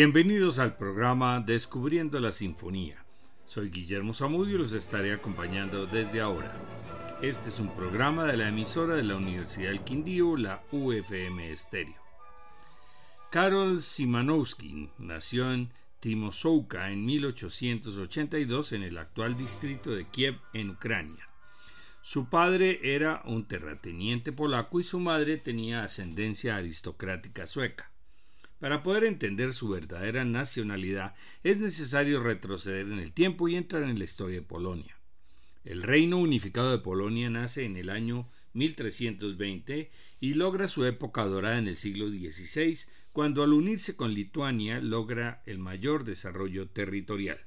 Bienvenidos al programa Descubriendo la Sinfonía. Soy Guillermo Zamudio y los estaré acompañando desde ahora. Este es un programa de la emisora de la Universidad del Quindío, la UFM Estéreo. Karol Simanowski nació en Timosouka en 1882 en el actual distrito de Kiev, en Ucrania. Su padre era un terrateniente polaco y su madre tenía ascendencia aristocrática sueca. Para poder entender su verdadera nacionalidad es necesario retroceder en el tiempo y entrar en la historia de Polonia. El reino unificado de Polonia nace en el año 1320 y logra su época dorada en el siglo XVI, cuando al unirse con Lituania logra el mayor desarrollo territorial.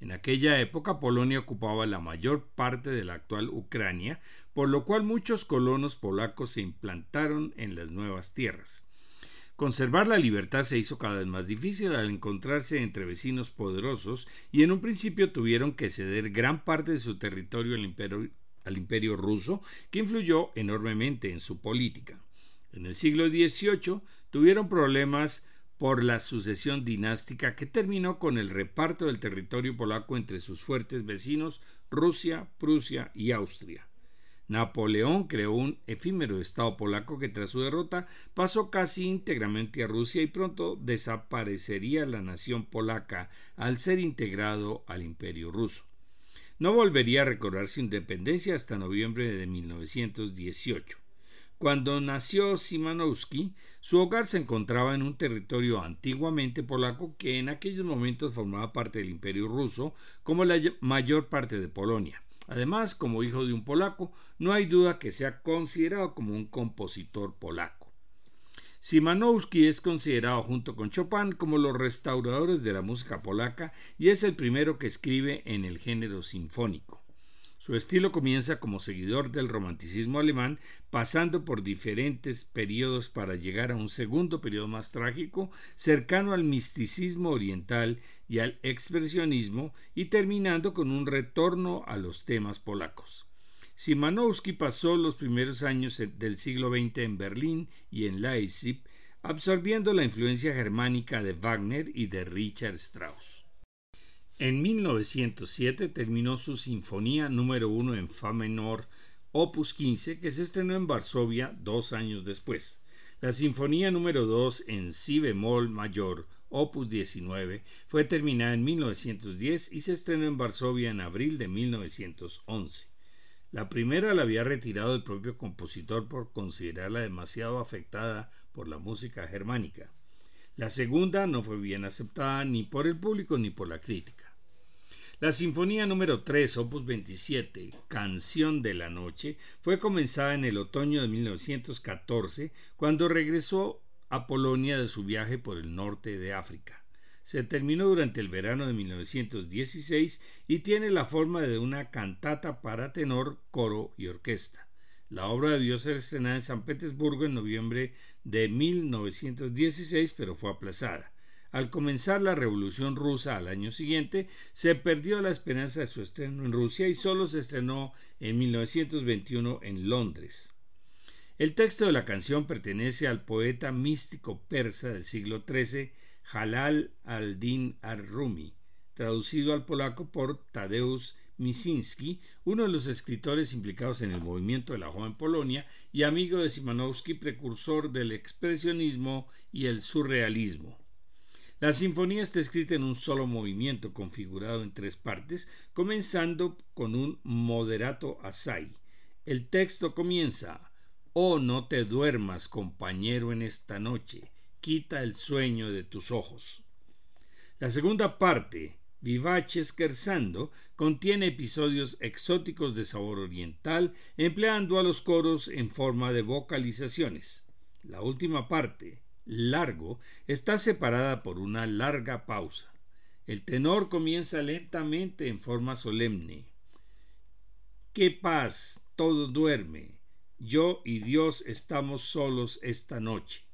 En aquella época Polonia ocupaba la mayor parte de la actual Ucrania, por lo cual muchos colonos polacos se implantaron en las nuevas tierras. Conservar la libertad se hizo cada vez más difícil al encontrarse entre vecinos poderosos y en un principio tuvieron que ceder gran parte de su territorio al imperio, ruso, que influyó enormemente en su política. En el siglo XVIII tuvieron problemas por la sucesión dinástica que terminó con el reparto del territorio polaco entre sus fuertes vecinos Rusia, Prusia y Austria. Napoleón creó un efímero Estado polaco que tras su derrota pasó casi íntegramente a Rusia y pronto desaparecería la nación polaca al ser integrado al imperio ruso. No volvería a recobrar su independencia hasta noviembre de 1918. Cuando nació Simanowski, su hogar se encontraba en un territorio antiguamente polaco que en aquellos momentos formaba parte del imperio ruso, como la mayor parte de Polonia. Además, como hijo de un polaco, no hay duda que sea considerado como un compositor polaco. Simanowski es considerado junto con Chopin como los restauradores de la música polaca y es el primero que escribe en el género sinfónico. Su estilo comienza como seguidor del romanticismo alemán, pasando por diferentes periodos para llegar a un segundo periodo más trágico, cercano al misticismo oriental y al expresionismo, y terminando con un retorno a los temas polacos. Simanowski pasó los primeros años del siglo XX en Berlín y en Leipzig, absorbiendo la influencia germánica de Wagner y de Richard Strauss. En 1907 terminó su Sinfonía número 1 en Fa menor, opus 15, que se estrenó en Varsovia dos años después. La Sinfonía número 2 en Si bemol mayor, opus 19, fue terminada en 1910 y se estrenó en Varsovia en abril de 1911. La primera la había retirado el propio compositor por considerarla demasiado afectada por la música germánica. La segunda no fue bien aceptada ni por el público ni por la crítica. La Sinfonía número 3, opus 27, Canción de la Noche, fue comenzada en el otoño de 1914, cuando regresó a Polonia de su viaje por el norte de África. Se terminó durante el verano de 1916 y tiene la forma de una cantata para tenor, coro y orquesta. La obra debió ser estrenada en San Petersburgo en noviembre de 1916, pero fue aplazada. Al comenzar la Revolución rusa al año siguiente, se perdió la esperanza de su estreno en Rusia y solo se estrenó en 1921 en Londres. El texto de la canción pertenece al poeta místico persa del siglo XIII, Jalal al-Din ar-Rumi, traducido al polaco por Tadeusz Misinski, uno de los escritores implicados en el movimiento de la joven Polonia y amigo de Simanowski, precursor del expresionismo y el surrealismo. La sinfonía está escrita en un solo movimiento configurado en tres partes, comenzando con un moderato assai. El texto comienza Oh, no te duermas, compañero, en esta noche, quita el sueño de tus ojos. La segunda parte, Vivace Scherzando, contiene episodios exóticos de sabor oriental, empleando a los coros en forma de vocalizaciones. La última parte, largo está separada por una larga pausa. El tenor comienza lentamente en forma solemne. ¡Qué paz! Todo duerme. Yo y Dios estamos solos esta noche.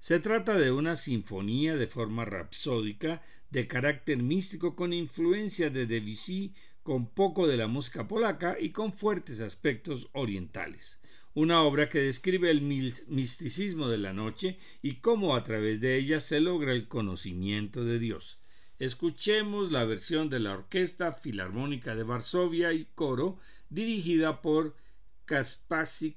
Se trata de una sinfonía de forma rapsódica, de carácter místico con influencia de Debussy, con poco de la música polaca y con fuertes aspectos orientales una obra que describe el misticismo de la noche y cómo a través de ella se logra el conocimiento de Dios. Escuchemos la versión de la Orquesta Filarmónica de Varsovia y coro dirigida por Kaspasik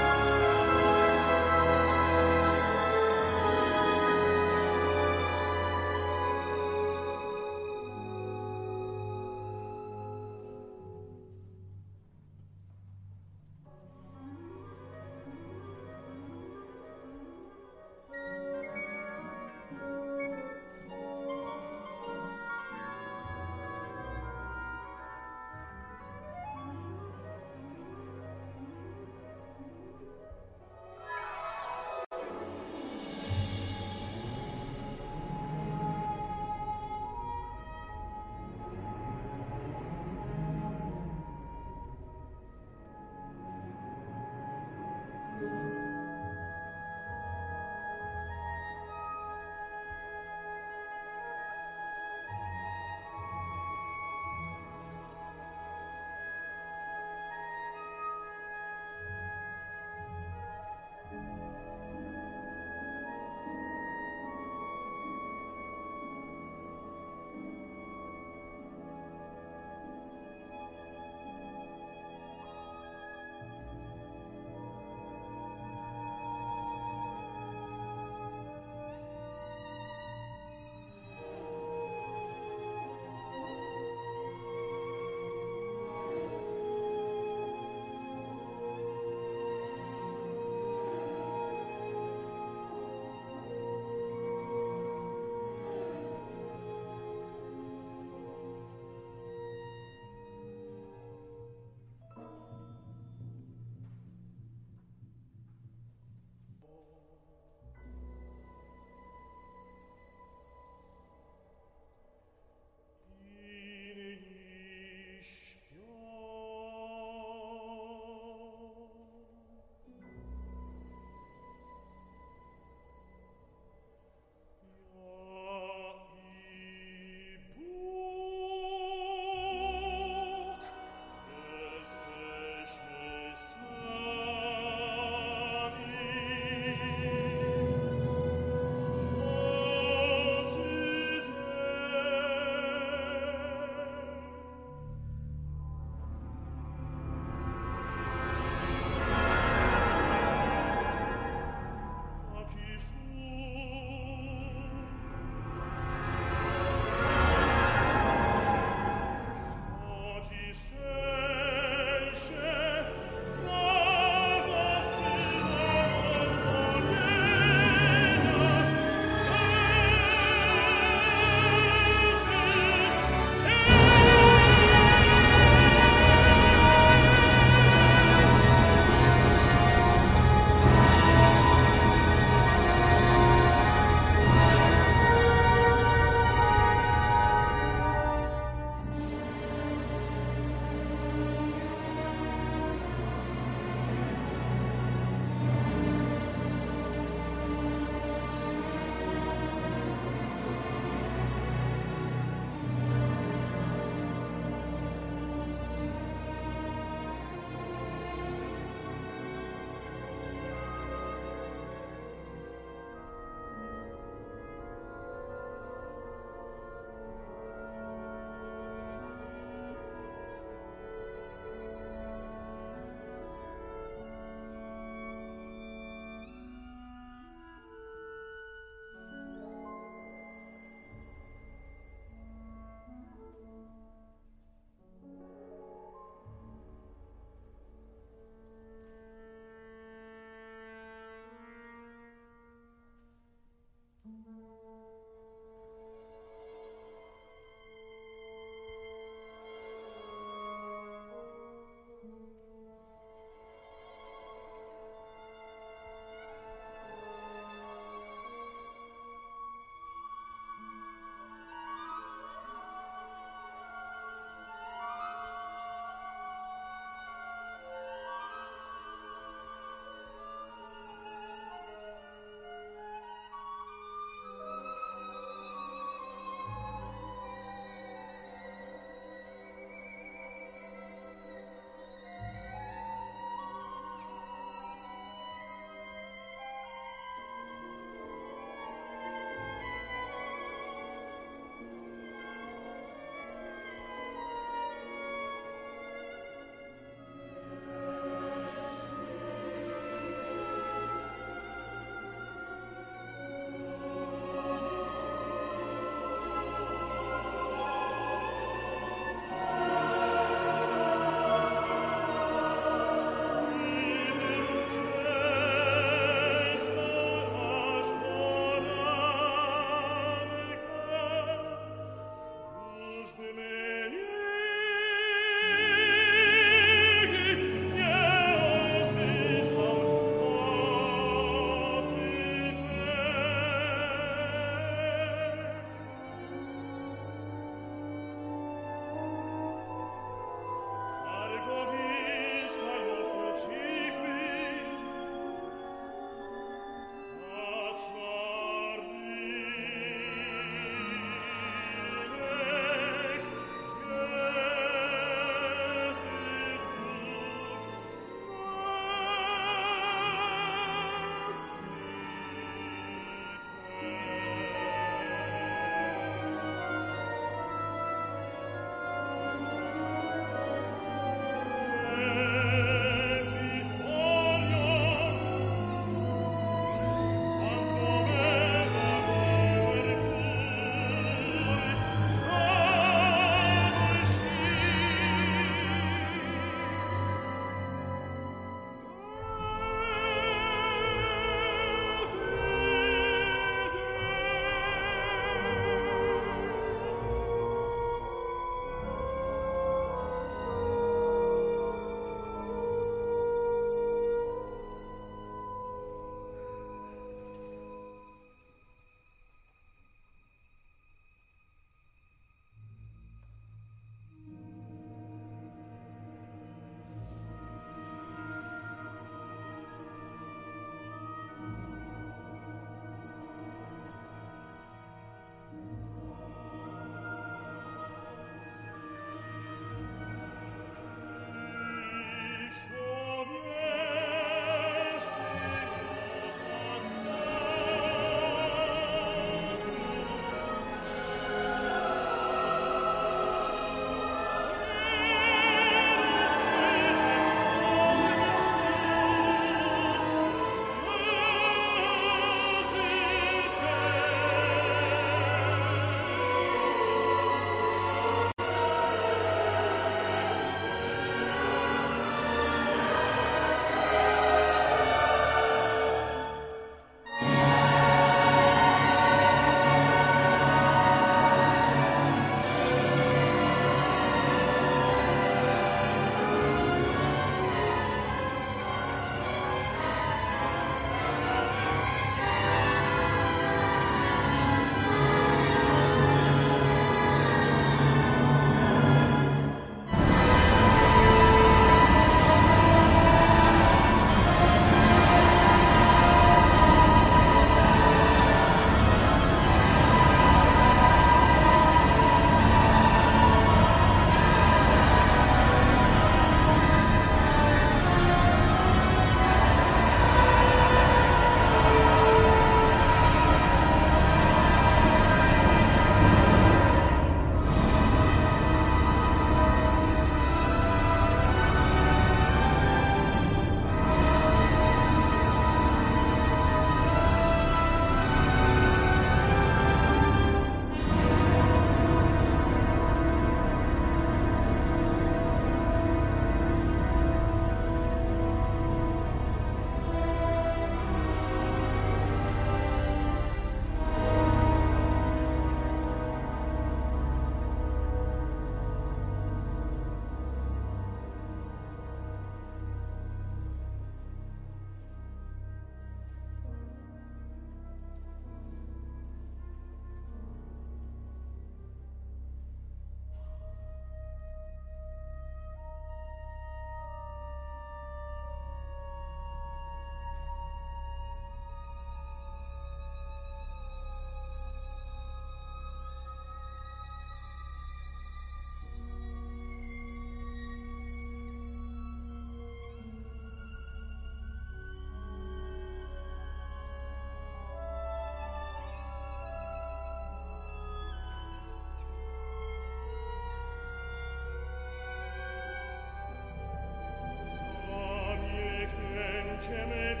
ceme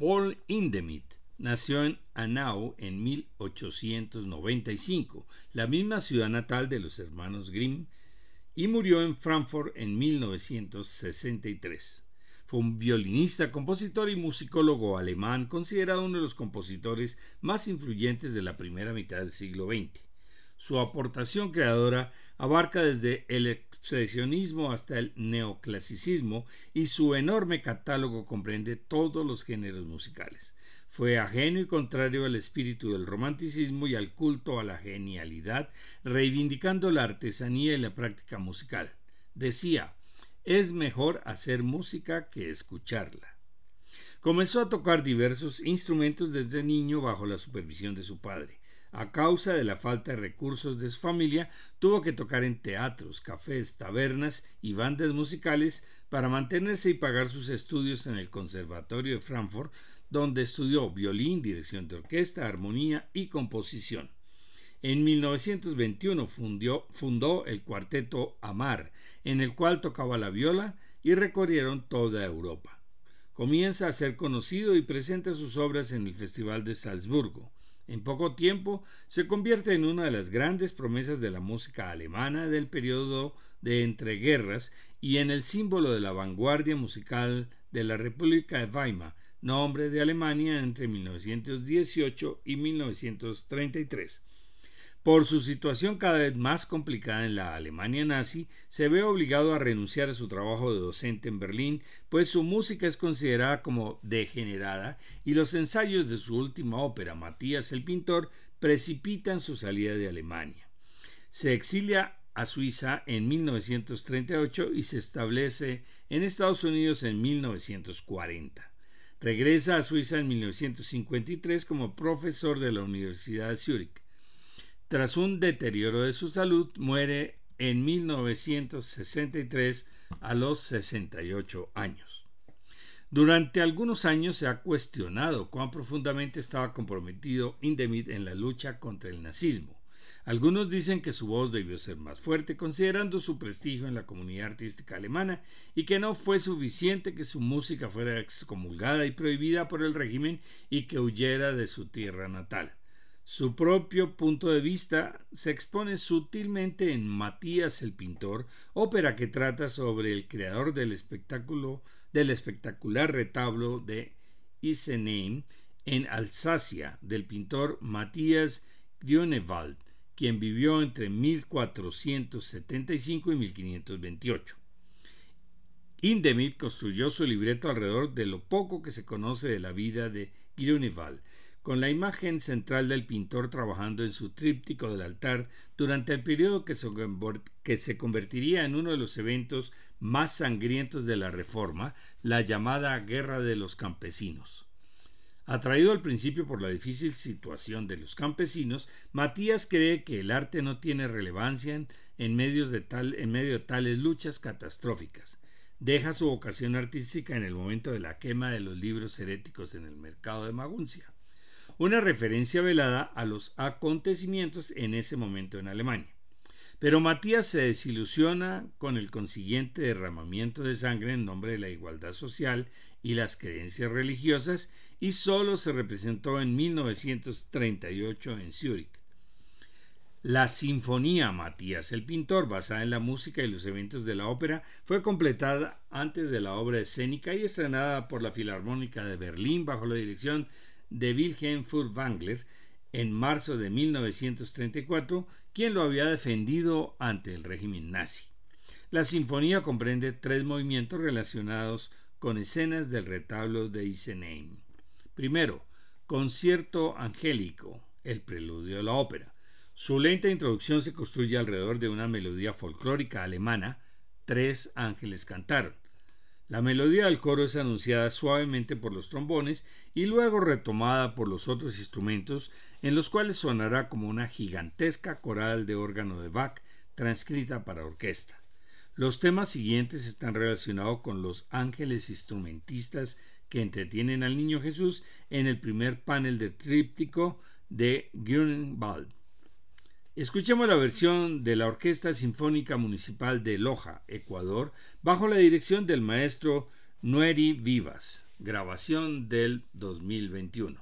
Paul Hindemith nació en Hanau en 1895, la misma ciudad natal de los hermanos Grimm, y murió en Frankfurt en 1963. Fue un violinista, compositor y musicólogo alemán, considerado uno de los compositores más influyentes de la primera mitad del siglo XX. Su aportación creadora abarca desde el hasta el neoclasicismo y su enorme catálogo comprende todos los géneros musicales. Fue ajeno y contrario al espíritu del romanticismo y al culto a la genialidad, reivindicando la artesanía y la práctica musical. Decía, es mejor hacer música que escucharla. Comenzó a tocar diversos instrumentos desde niño bajo la supervisión de su padre. A causa de la falta de recursos de su familia, tuvo que tocar en teatros, cafés, tabernas y bandas musicales para mantenerse y pagar sus estudios en el Conservatorio de Frankfurt, donde estudió violín, dirección de orquesta, armonía y composición. En 1921 fundó el cuarteto Amar, en el cual tocaba la viola y recorrieron toda Europa. Comienza a ser conocido y presenta sus obras en el Festival de Salzburgo. En poco tiempo se convierte en una de las grandes promesas de la música alemana del periodo de entreguerras y en el símbolo de la vanguardia musical de la República de Weimar, nombre de Alemania entre 1918 y 1933. Por su situación cada vez más complicada en la Alemania nazi, se ve obligado a renunciar a su trabajo de docente en Berlín, pues su música es considerada como degenerada y los ensayos de su última ópera, Matías el Pintor, precipitan su salida de Alemania. Se exilia a Suiza en 1938 y se establece en Estados Unidos en 1940. Regresa a Suiza en 1953 como profesor de la Universidad de Zúrich. Tras un deterioro de su salud, muere en 1963 a los 68 años. Durante algunos años se ha cuestionado cuán profundamente estaba comprometido Indemit en la lucha contra el nazismo. Algunos dicen que su voz debió ser más fuerte considerando su prestigio en la comunidad artística alemana y que no fue suficiente que su música fuera excomulgada y prohibida por el régimen y que huyera de su tierra natal. Su propio punto de vista se expone sutilmente en Matías el pintor, ópera que trata sobre el creador del espectáculo del espectacular retablo de Isenheim en Alsacia del pintor Matías Grünewald, quien vivió entre 1475 y 1528. Indemit construyó su libreto alrededor de lo poco que se conoce de la vida de Grünewald, con la imagen central del pintor trabajando en su tríptico del altar durante el periodo que se, convertiría en uno de los eventos más sangrientos de la Reforma, la llamada Guerra de los Campesinos. Atraído al principio por la difícil situación de los campesinos, Matías cree que el arte no tiene relevancia en, en medio de tales luchas catastróficas. Deja su vocación artística en el momento de la quema de los libros heréticos en el mercado de Maguncia una referencia velada a los acontecimientos en ese momento en Alemania. Pero Matías se desilusiona con el consiguiente derramamiento de sangre en nombre de la igualdad social y las creencias religiosas y solo se representó en 1938 en Zúrich. La Sinfonía Matías el Pintor, basada en la música y los eventos de la ópera, fue completada antes de la obra escénica y estrenada por la Filarmónica de Berlín bajo la dirección de Wilhelm Furtwängler en marzo de 1934, quien lo había defendido ante el régimen nazi. La sinfonía comprende tres movimientos relacionados con escenas del retablo de Isenheim. Primero, concierto angélico, el preludio de la ópera. Su lenta introducción se construye alrededor de una melodía folclórica alemana, Tres ángeles cantaron. La melodía del coro es anunciada suavemente por los trombones y luego retomada por los otros instrumentos, en los cuales sonará como una gigantesca coral de órgano de Bach transcrita para orquesta. Los temas siguientes están relacionados con los ángeles instrumentistas que entretienen al niño Jesús en el primer panel de tríptico de Grunewald. Escuchemos la versión de la Orquesta Sinfónica Municipal de Loja, Ecuador, bajo la dirección del maestro Nueri Vivas, grabación del 2021.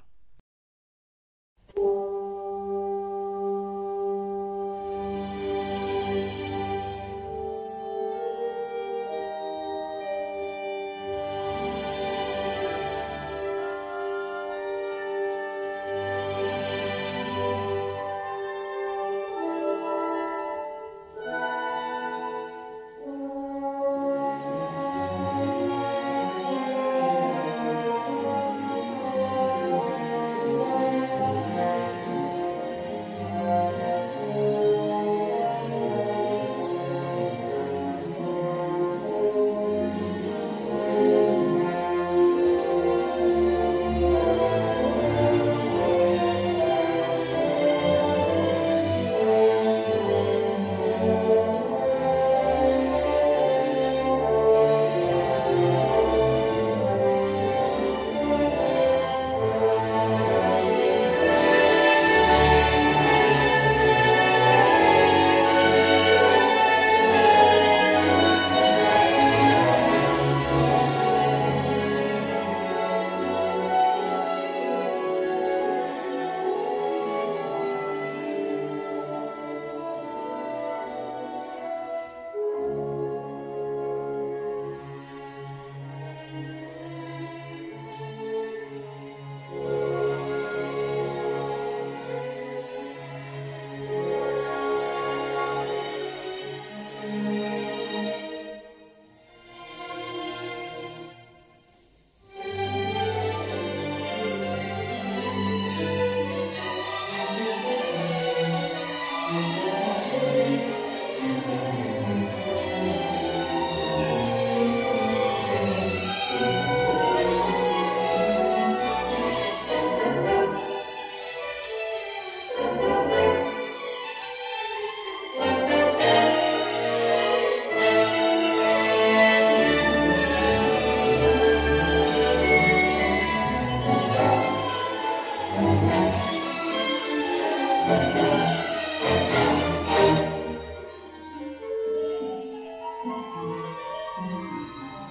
Mm-hmm.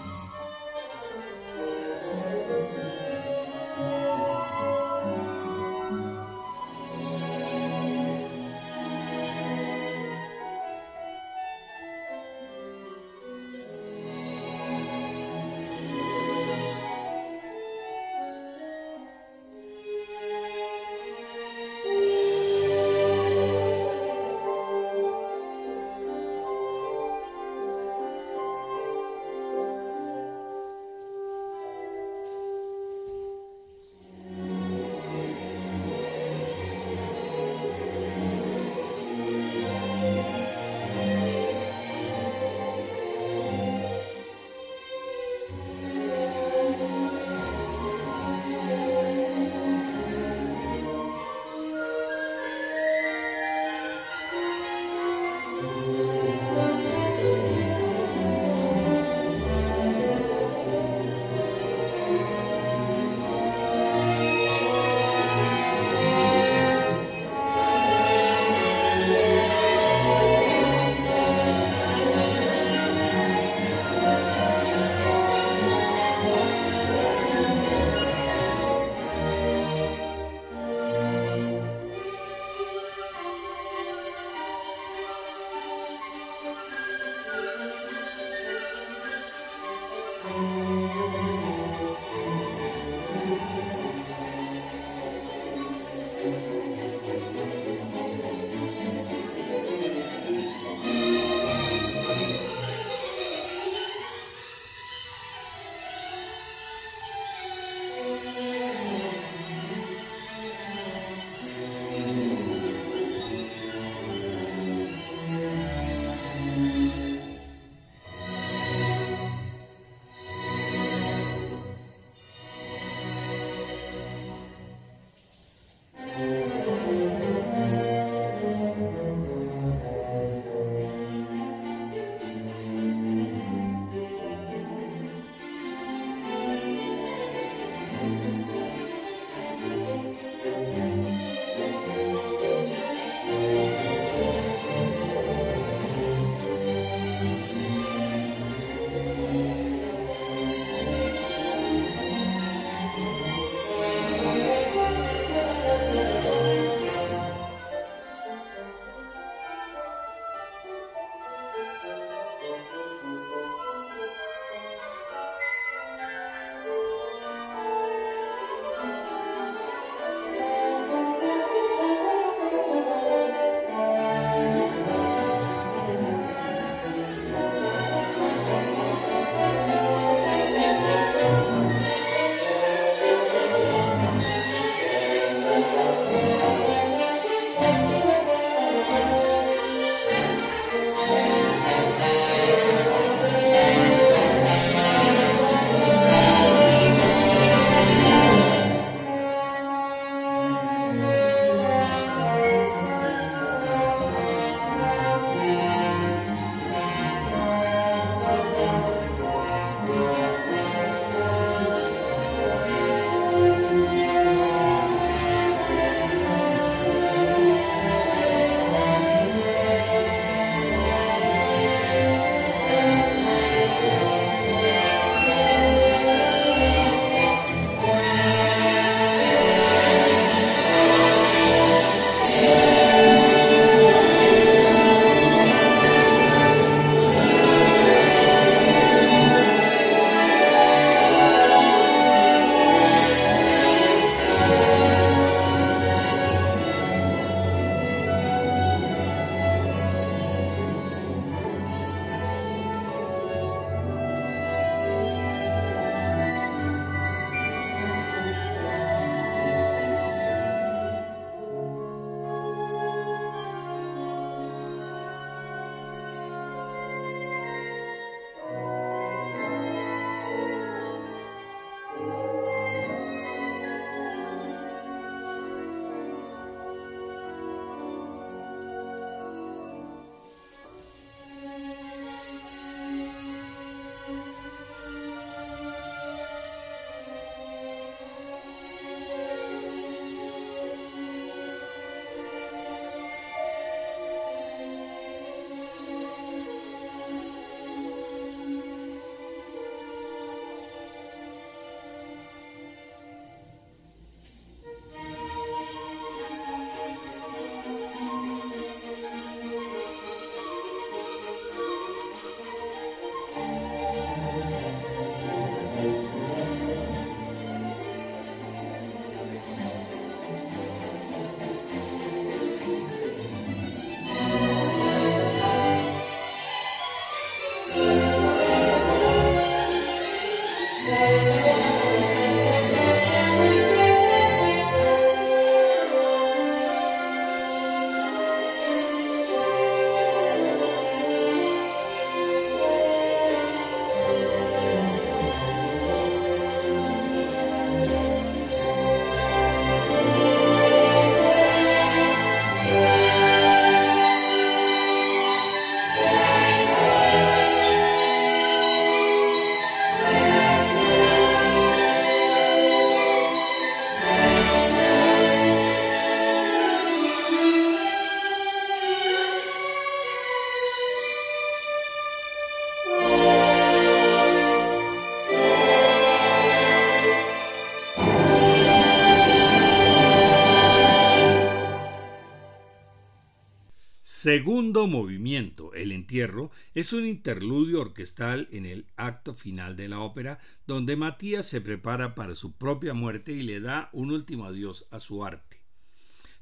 Segundo movimiento, el entierro, es un interludio orquestal en el acto final de la ópera, donde Matías se prepara para su propia muerte y le da un último adiós a su arte.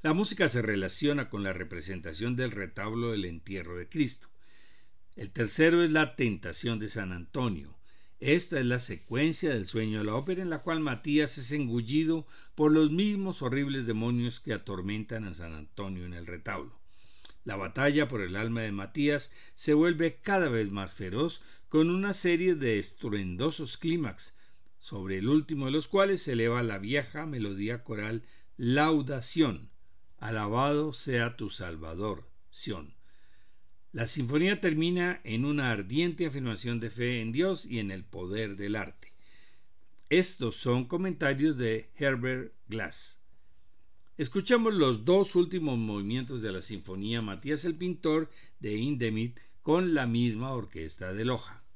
La música se relaciona con la representación del retablo del entierro de Cristo. El tercero es la tentación de San Antonio. Esta es la secuencia del sueño de la ópera en la cual Matías es engullido por los mismos horribles demonios que atormentan a San Antonio en el retablo. La batalla por el alma de Matías se vuelve cada vez más feroz con una serie de estruendosos clímax, sobre el último de los cuales se eleva la vieja melodía coral Laudación, alabado sea tu Salvador, Sión. La sinfonía termina en una ardiente afirmación de fe en Dios y en el poder del arte. Estos son comentarios de Herbert Glass. Escuchamos los dos últimos movimientos de la Sinfonía Matías el Pintor de Indemit con la misma orquesta de Loja.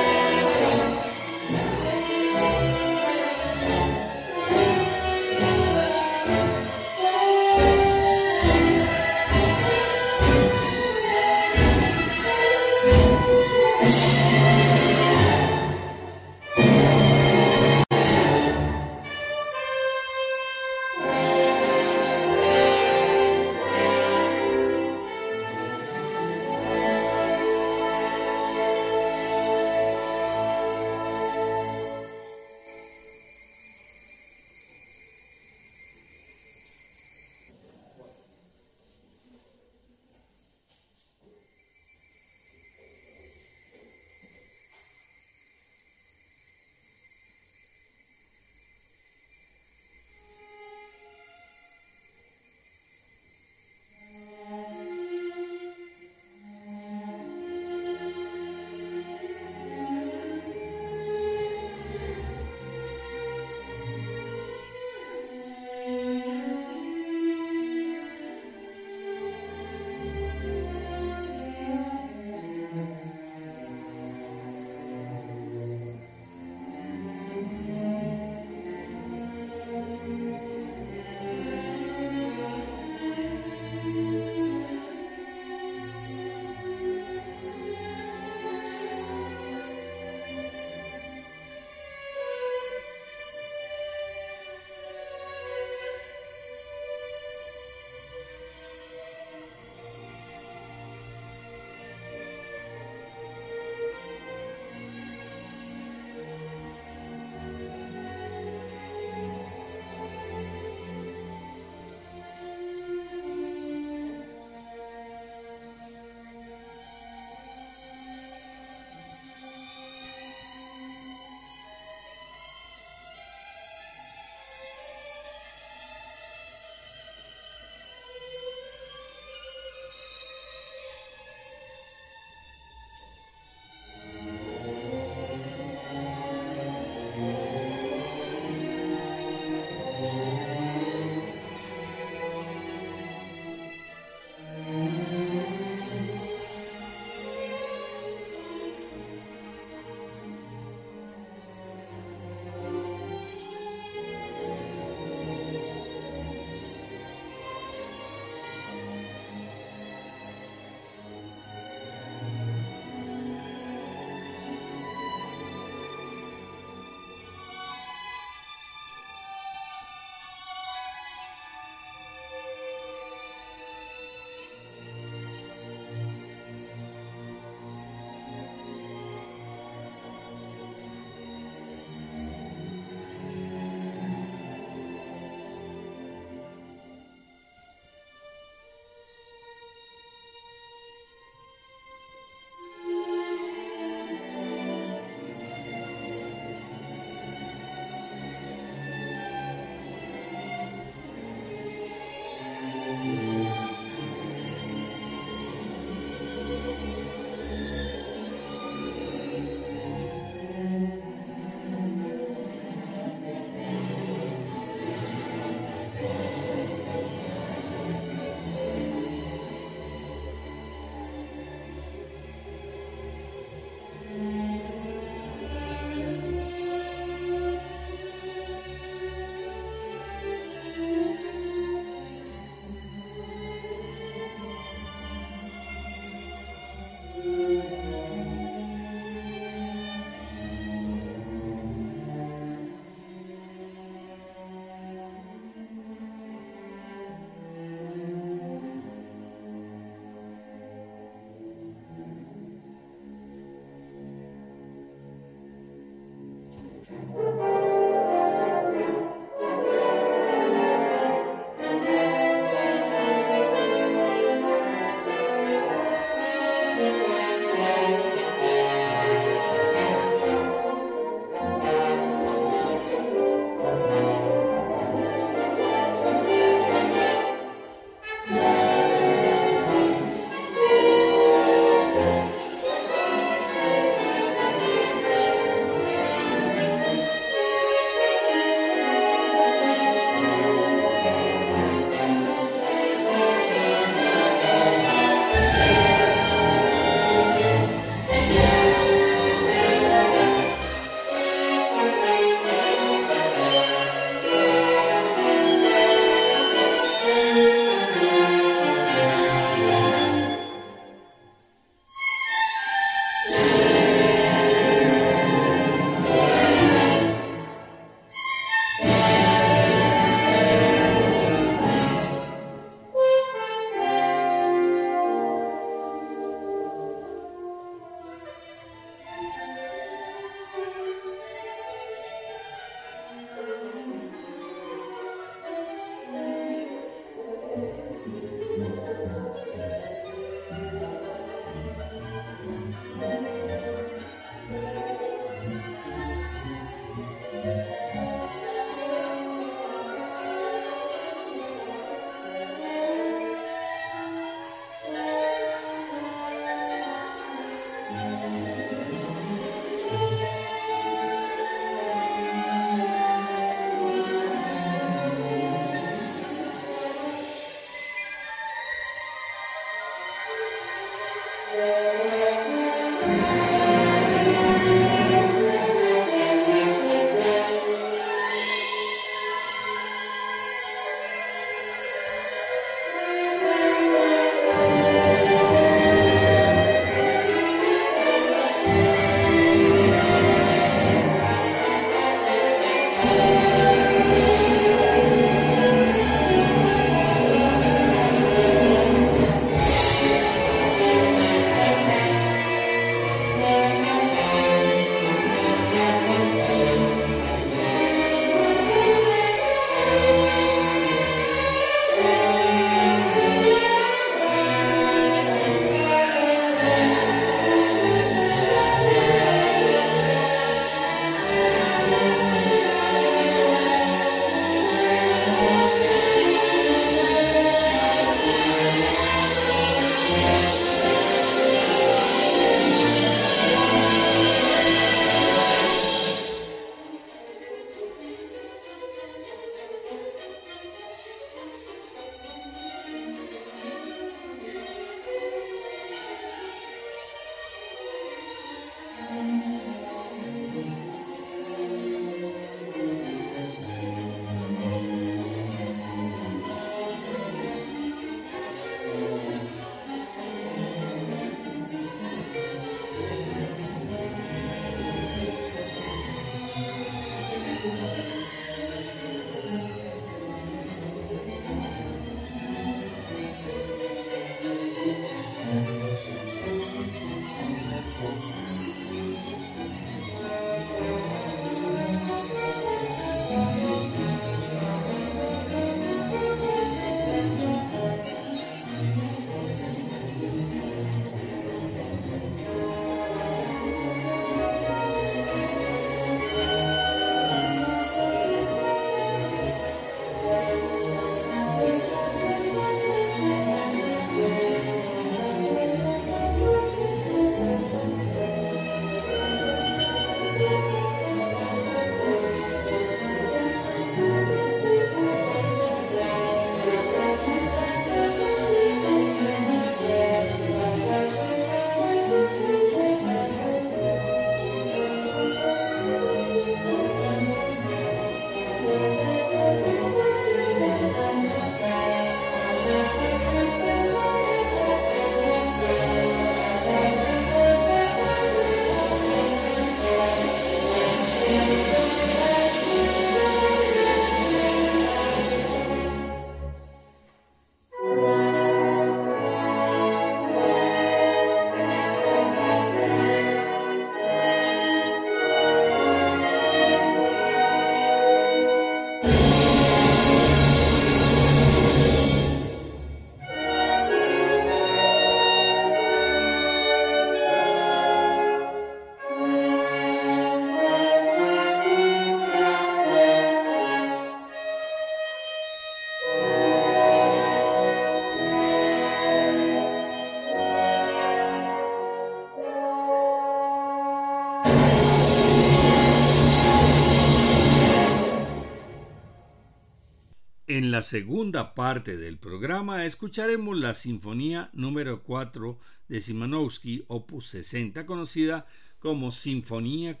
La segunda parte del programa escucharemos la Sinfonía número 4 de Simanowski, opus 60, conocida como Sinfonía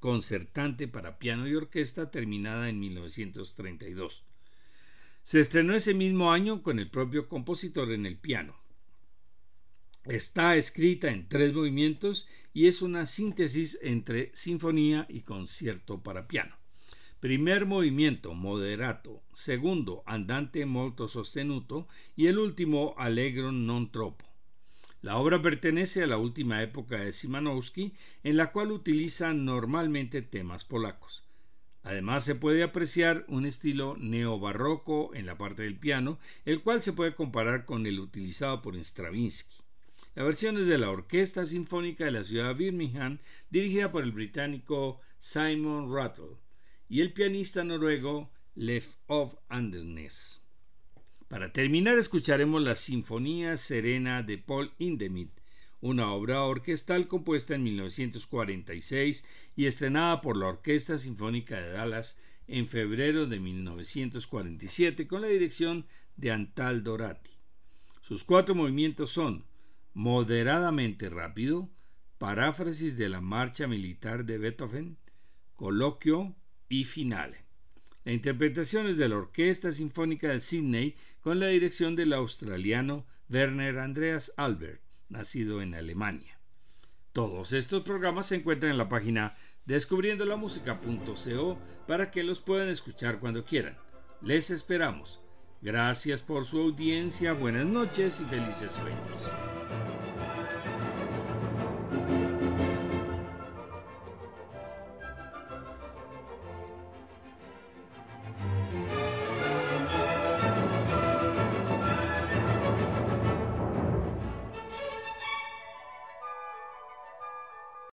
Concertante para Piano y Orquesta, terminada en 1932. Se estrenó ese mismo año con el propio compositor en el piano. Está escrita en tres movimientos y es una síntesis entre sinfonía y concierto para piano. Primer movimiento, moderato. Segundo, andante molto sostenuto. Y el último, allegro non troppo. La obra pertenece a la última época de Simanowski, en la cual utiliza normalmente temas polacos. Además, se puede apreciar un estilo neobarroco en la parte del piano, el cual se puede comparar con el utilizado por Stravinsky. La versión es de la Orquesta Sinfónica de la ciudad de Birmingham, dirigida por el británico Simon Rattle y el pianista noruego Leif of Andernes. Para terminar escucharemos la Sinfonía Serena de Paul Hindemith, una obra orquestal compuesta en 1946 y estrenada por la Orquesta Sinfónica de Dallas en febrero de 1947 con la dirección de Antal Dorati. Sus cuatro movimientos son moderadamente rápido, paráfrasis de la marcha militar de Beethoven, coloquio y finale. La interpretación es de la Orquesta Sinfónica de Sydney con la dirección del australiano Werner Andreas Albert, nacido en Alemania. Todos estos programas se encuentran en la página descubriendolamusica.co para que los puedan escuchar cuando quieran. Les esperamos. Gracias por su audiencia, buenas noches y felices sueños.